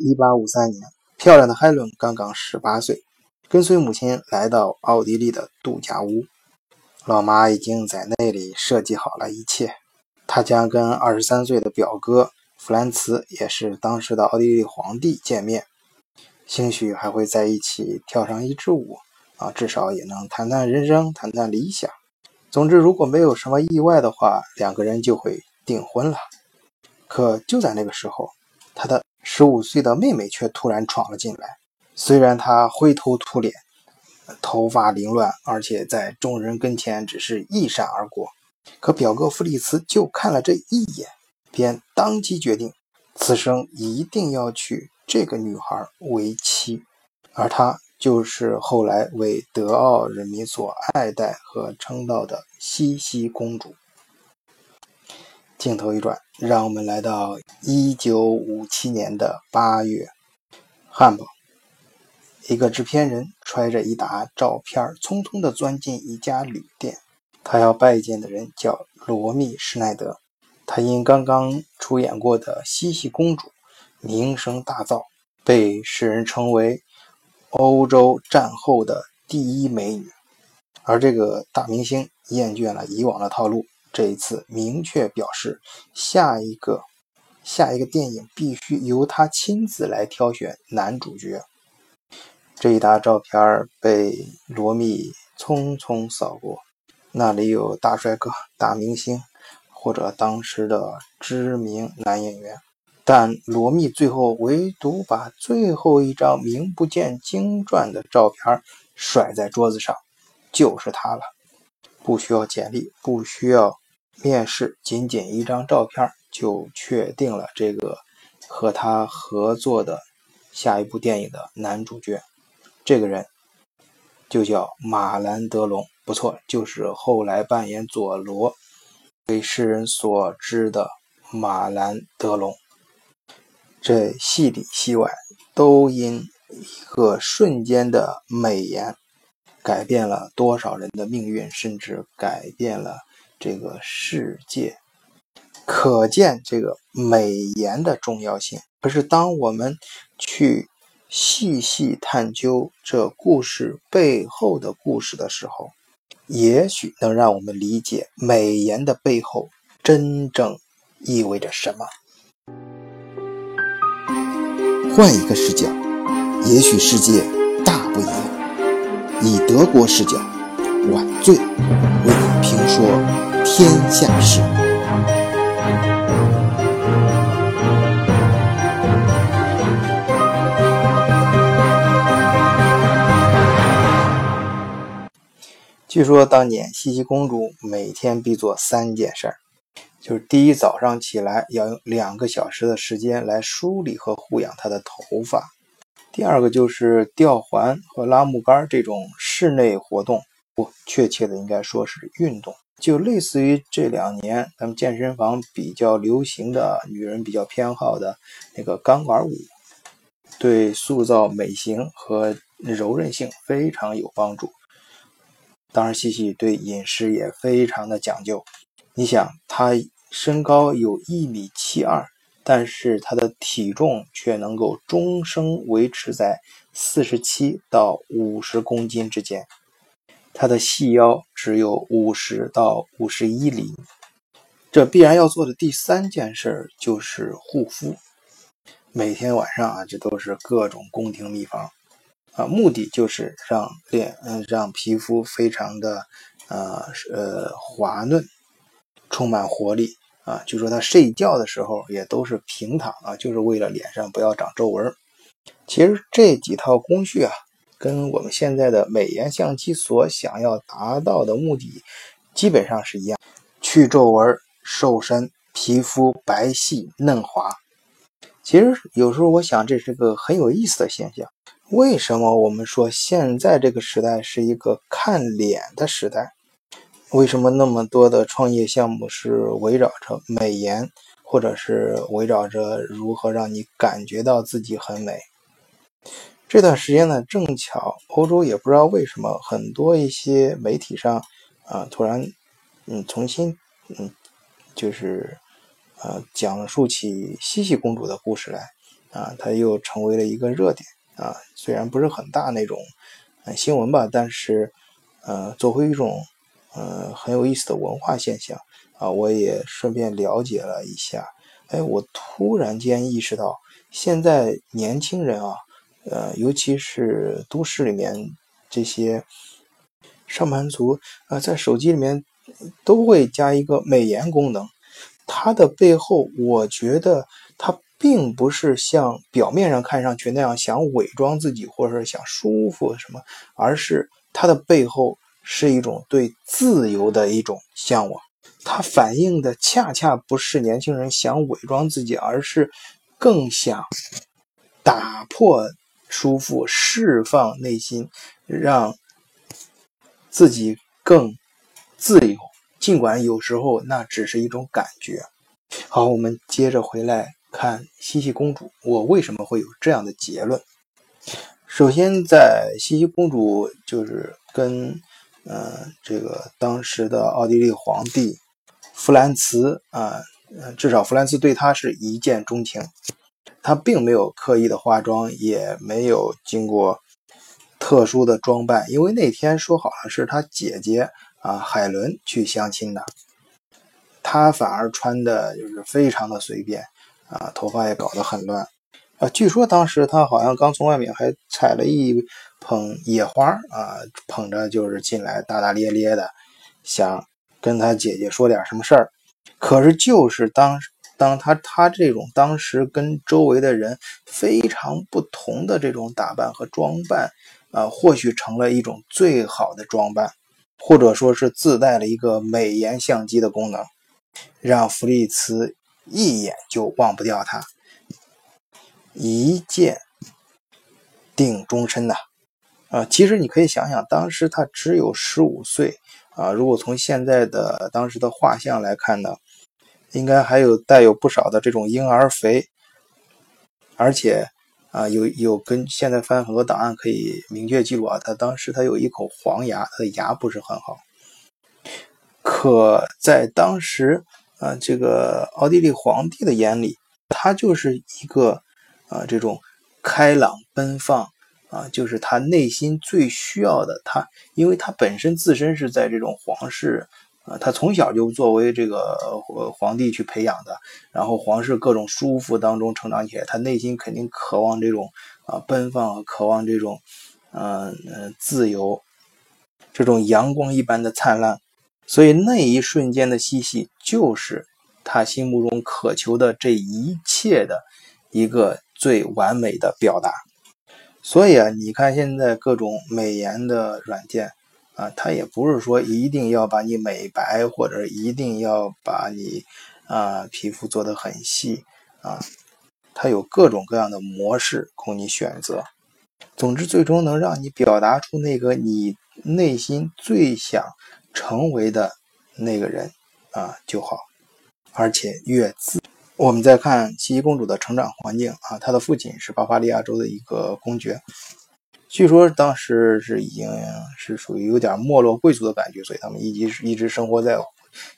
一八五三年，漂亮的海伦刚刚十八岁，跟随母亲来到奥地利的度假屋。老妈已经在那里设计好了一切。她将跟二十三岁的表哥弗兰茨，也是当时的奥地利皇帝见面，兴许还会在一起跳上一支舞啊，至少也能谈谈人生，谈谈理想。总之，如果没有什么意外的话，两个人就会订婚了。可就在那个时候，他的十五岁的妹妹却突然闯了进来。虽然她灰头土脸。头发凌乱，而且在众人跟前只是一闪而过。可表哥弗里茨就看了这一眼，便当即决定，此生一定要娶这个女孩为妻，而她就是后来为德奥人民所爱戴和称道的西西公主。镜头一转，让我们来到一九五七年的八月，汉堡。一个制片人揣着一沓照片，匆匆地钻进一家旅店。他要拜见的人叫罗密·施耐德。他因刚刚出演过的《西西公主》名声大噪，被世人称为欧洲战后的第一美女。而这个大明星厌倦了以往的套路，这一次明确表示，下一个下一个电影必须由他亲自来挑选男主角。这一沓照片被罗密匆匆扫过，那里有大帅哥、大明星，或者当时的知名男演员，但罗密最后唯独把最后一张名不见经传的照片甩在桌子上，就是他了。不需要简历，不需要面试，仅仅一张照片就确定了这个和他合作的下一部电影的男主角。这个人就叫马兰德龙，不错，就是后来扮演佐罗、为世人所知的马兰德龙。这戏里戏外都因一个瞬间的美颜，改变了多少人的命运，甚至改变了这个世界。可见这个美颜的重要性。可是当我们去。细细探究这故事背后的故事的时候，也许能让我们理解美颜的背后真正意味着什么。换一个视角，也许世界大不一样。以德国视角，晚醉为你评说天下事。据说当年茜茜公主每天必做三件事儿，就是第一，早上起来要用两个小时的时间来梳理和护养她的头发；第二个就是吊环和拉木杆这种室内活动，不确切的应该说是运动，就类似于这两年咱们健身房比较流行的女人比较偏好的那个钢管舞，对塑造美型和柔韧性非常有帮助。当然，西西对饮食也非常的讲究。你想，她身高有一米七二，但是她的体重却能够终生维持在四十七到五十公斤之间。他的细腰只有五十到五十一厘米。这必然要做的第三件事就是护肤。每天晚上啊，这都是各种宫廷秘方。啊，目的就是让脸，嗯，让皮肤非常的，呃，呃，滑嫩，充满活力啊。就说他睡觉的时候也都是平躺啊，就是为了脸上不要长皱纹。其实这几套工序啊，跟我们现在的美颜相机所想要达到的目的基本上是一样：去皱纹、瘦身、皮肤白皙嫩滑。其实有时候我想，这是个很有意思的现象。为什么我们说现在这个时代是一个看脸的时代？为什么那么多的创业项目是围绕着美颜，或者是围绕着如何让你感觉到自己很美？这段时间呢，正巧欧洲也不知道为什么，很多一些媒体上啊，突然嗯重新嗯就是呃讲述起茜茜公主的故事来。啊，它又成为了一个热点啊。虽然不是很大那种新闻吧，但是呃，作为一种呃很有意思的文化现象啊，我也顺便了解了一下。哎，我突然间意识到，现在年轻人啊，呃，尤其是都市里面这些上班族啊，在手机里面都会加一个美颜功能。它的背后，我觉得它并不是像表面上看上去那样想伪装自己，或者是想舒服什么，而是它的背后是一种对自由的一种向往。它反映的恰恰不是年轻人想伪装自己，而是更想打破舒服，释放内心，让自己更自由。尽管有时候那只是一种感觉。好，我们接着回来看茜茜公主。我为什么会有这样的结论？首先，在茜茜公主就是跟嗯这个当时的奥地利皇帝弗兰茨啊，至少弗兰茨对她是一见钟情。她并没有刻意的化妆，也没有经过特殊的装扮，因为那天说好了是她姐姐。啊，海伦去相亲的，他反而穿的就是非常的随便啊，头发也搞得很乱啊。据说当时他好像刚从外面还采了一捧野花啊，捧着就是进来，大大咧咧的，想跟他姐姐说点什么事儿。可是就是当当他他这种当时跟周围的人非常不同的这种打扮和装扮啊，或许成了一种最好的装扮。或者说是自带了一个美颜相机的功能，让弗利茨一眼就忘不掉他，一见定终身呐！啊，其实你可以想想，当时他只有十五岁啊，如果从现在的当时的画像来看呢，应该还有带有不少的这种婴儿肥，而且。啊，有有跟现在翻很多档案可以明确记录啊，他当时他有一口黄牙，他的牙不是很好。可在当时啊，这个奥地利皇帝的眼里，他就是一个啊这种开朗奔放啊，就是他内心最需要的。他因为他本身自身是在这种皇室。他从小就作为这个皇帝去培养的，然后皇室各种舒服当中成长起来，他内心肯定渴望这种啊奔放，渴望这种嗯嗯自由，这种阳光一般的灿烂。所以那一瞬间的嬉戏，就是他心目中渴求的这一切的一个最完美的表达。所以啊，你看现在各种美颜的软件。啊，他也不是说一定要把你美白，或者一定要把你啊皮肤做得很细啊，它有各种各样的模式供你选择。总之，最终能让你表达出那个你内心最想成为的那个人啊就好，而且越自。我们再看茜茜公主的成长环境啊，她的父亲是巴伐利亚州的一个公爵。据说当时是已经是属于有点没落贵族的感觉，所以他们一直一直生活在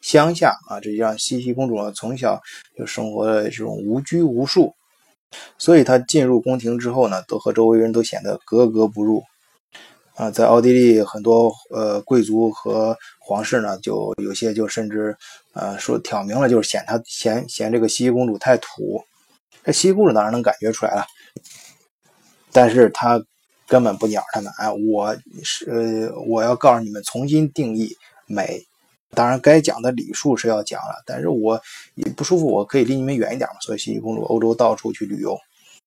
乡下啊。这让茜茜公主从小就生活的这种无拘无束，所以她进入宫廷之后呢，都和周围人都显得格格不入啊。在奥地利，很多呃贵族和皇室呢，就有些就甚至呃说挑明了，就是嫌她嫌嫌这个茜茜公主太土。这茜茜公主当然能感觉出来了，但是她。根本不鸟他们，哎，我是呃，我要告诉你们，重新定义美。当然，该讲的礼数是要讲了，但是我也不舒服，我可以离你们远一点嘛。所以，茜茜公主欧洲到处去旅游。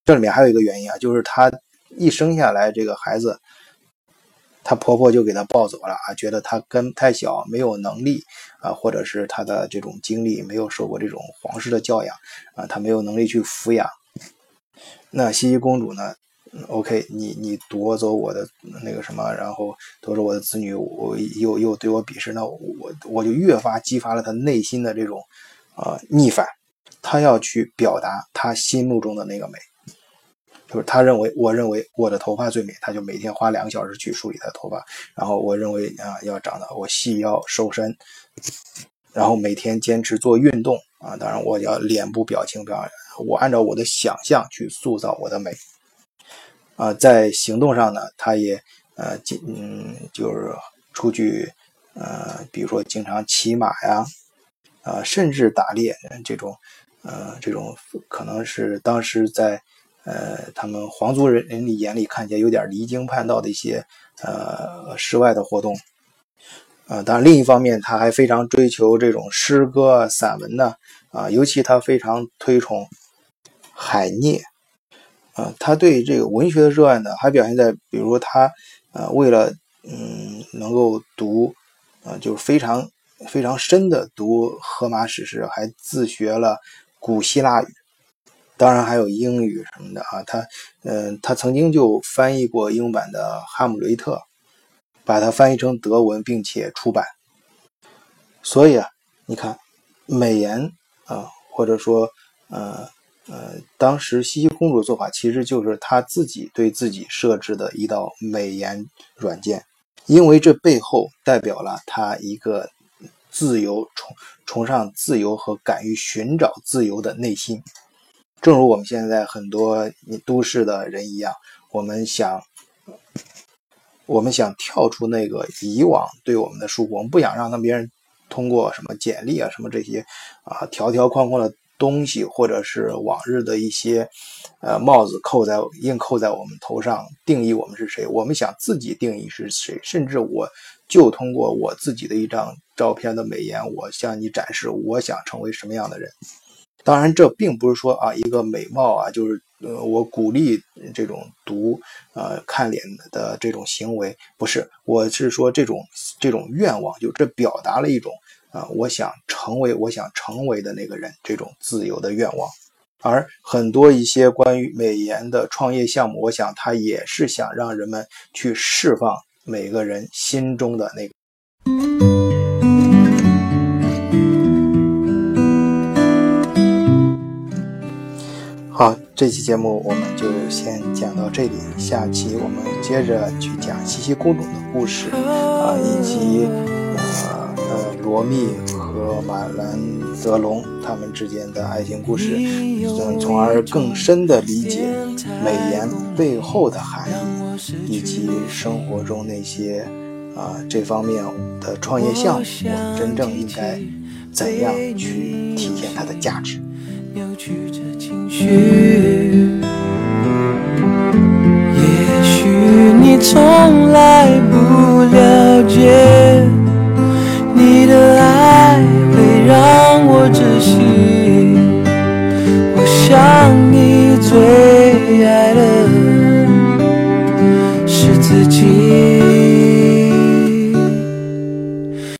这里面还有一个原因啊，就是她一生下来这个孩子，她婆婆就给她抱走了啊，觉得她跟太小，没有能力啊，或者是她的这种经历没有受过这种皇室的教养啊，她没有能力去抚养。那茜茜公主呢？OK，你你夺走我的那个什么，然后夺走我的子女，我又又对我鄙视，那我我就越发激发了他内心的这种啊逆反，他要去表达他心目中的那个美，就是他认为我认为我的头发最美，他就每天花两个小时去梳理他的头发，然后我认为啊要长得我细腰瘦身，然后每天坚持做运动啊，当然我要脸部表情表我按照我的想象去塑造我的美。啊，在行动上呢，他也呃，嗯，就是出去呃，比如说经常骑马呀，啊，甚至打猎这种，呃，这种可能是当时在呃他们皇族人人里眼里看起来有点离经叛道的一些呃室外的活动。啊，当然，另一方面，他还非常追求这种诗歌、散文呢。啊，尤其他非常推崇海涅。啊，他对这个文学的热爱呢，还表现在，比如说他，呃，为了嗯能够读，啊，就是非常非常深的读荷马史诗，还自学了古希腊语，当然还有英语什么的啊。他，嗯，他曾经就翻译过英版的《哈姆雷特》。把它翻译成德文，并且出版。所以啊，你看，美颜啊，或者说，呃呃，当时茜茜公主的做法，其实就是她自己对自己设置的一道美颜软件，因为这背后代表了她一个自由、崇崇尚自由和敢于寻找自由的内心。正如我们现在很多都市的人一样，我们想。我们想跳出那个以往对我们的束缚，我们不想让他别人通过什么简历啊、什么这些啊条条框框的东西，或者是往日的一些呃帽子扣在硬扣在我们头上，定义我们是谁。我们想自己定义是谁，甚至我就通过我自己的一张照片的美颜，我向你展示我想成为什么样的人。当然，这并不是说啊一个美貌啊就是。呃，我鼓励这种读呃看脸的这种行为，不是，我是说这种这种愿望，就这表达了一种啊，我想成为我想成为的那个人这种自由的愿望。而很多一些关于美颜的创业项目，我想他也是想让人们去释放每个人心中的那个。好，这期节目我们就先讲到这里，下期我们接着去讲西西公主的故事啊，以及罗密和马兰德龙他们之间的爱情故事，嗯，从而更深的理解美颜背后的含义，以及生活中那些啊这方面的创业项目，我们真正应该怎样去体现它的价值。也许你从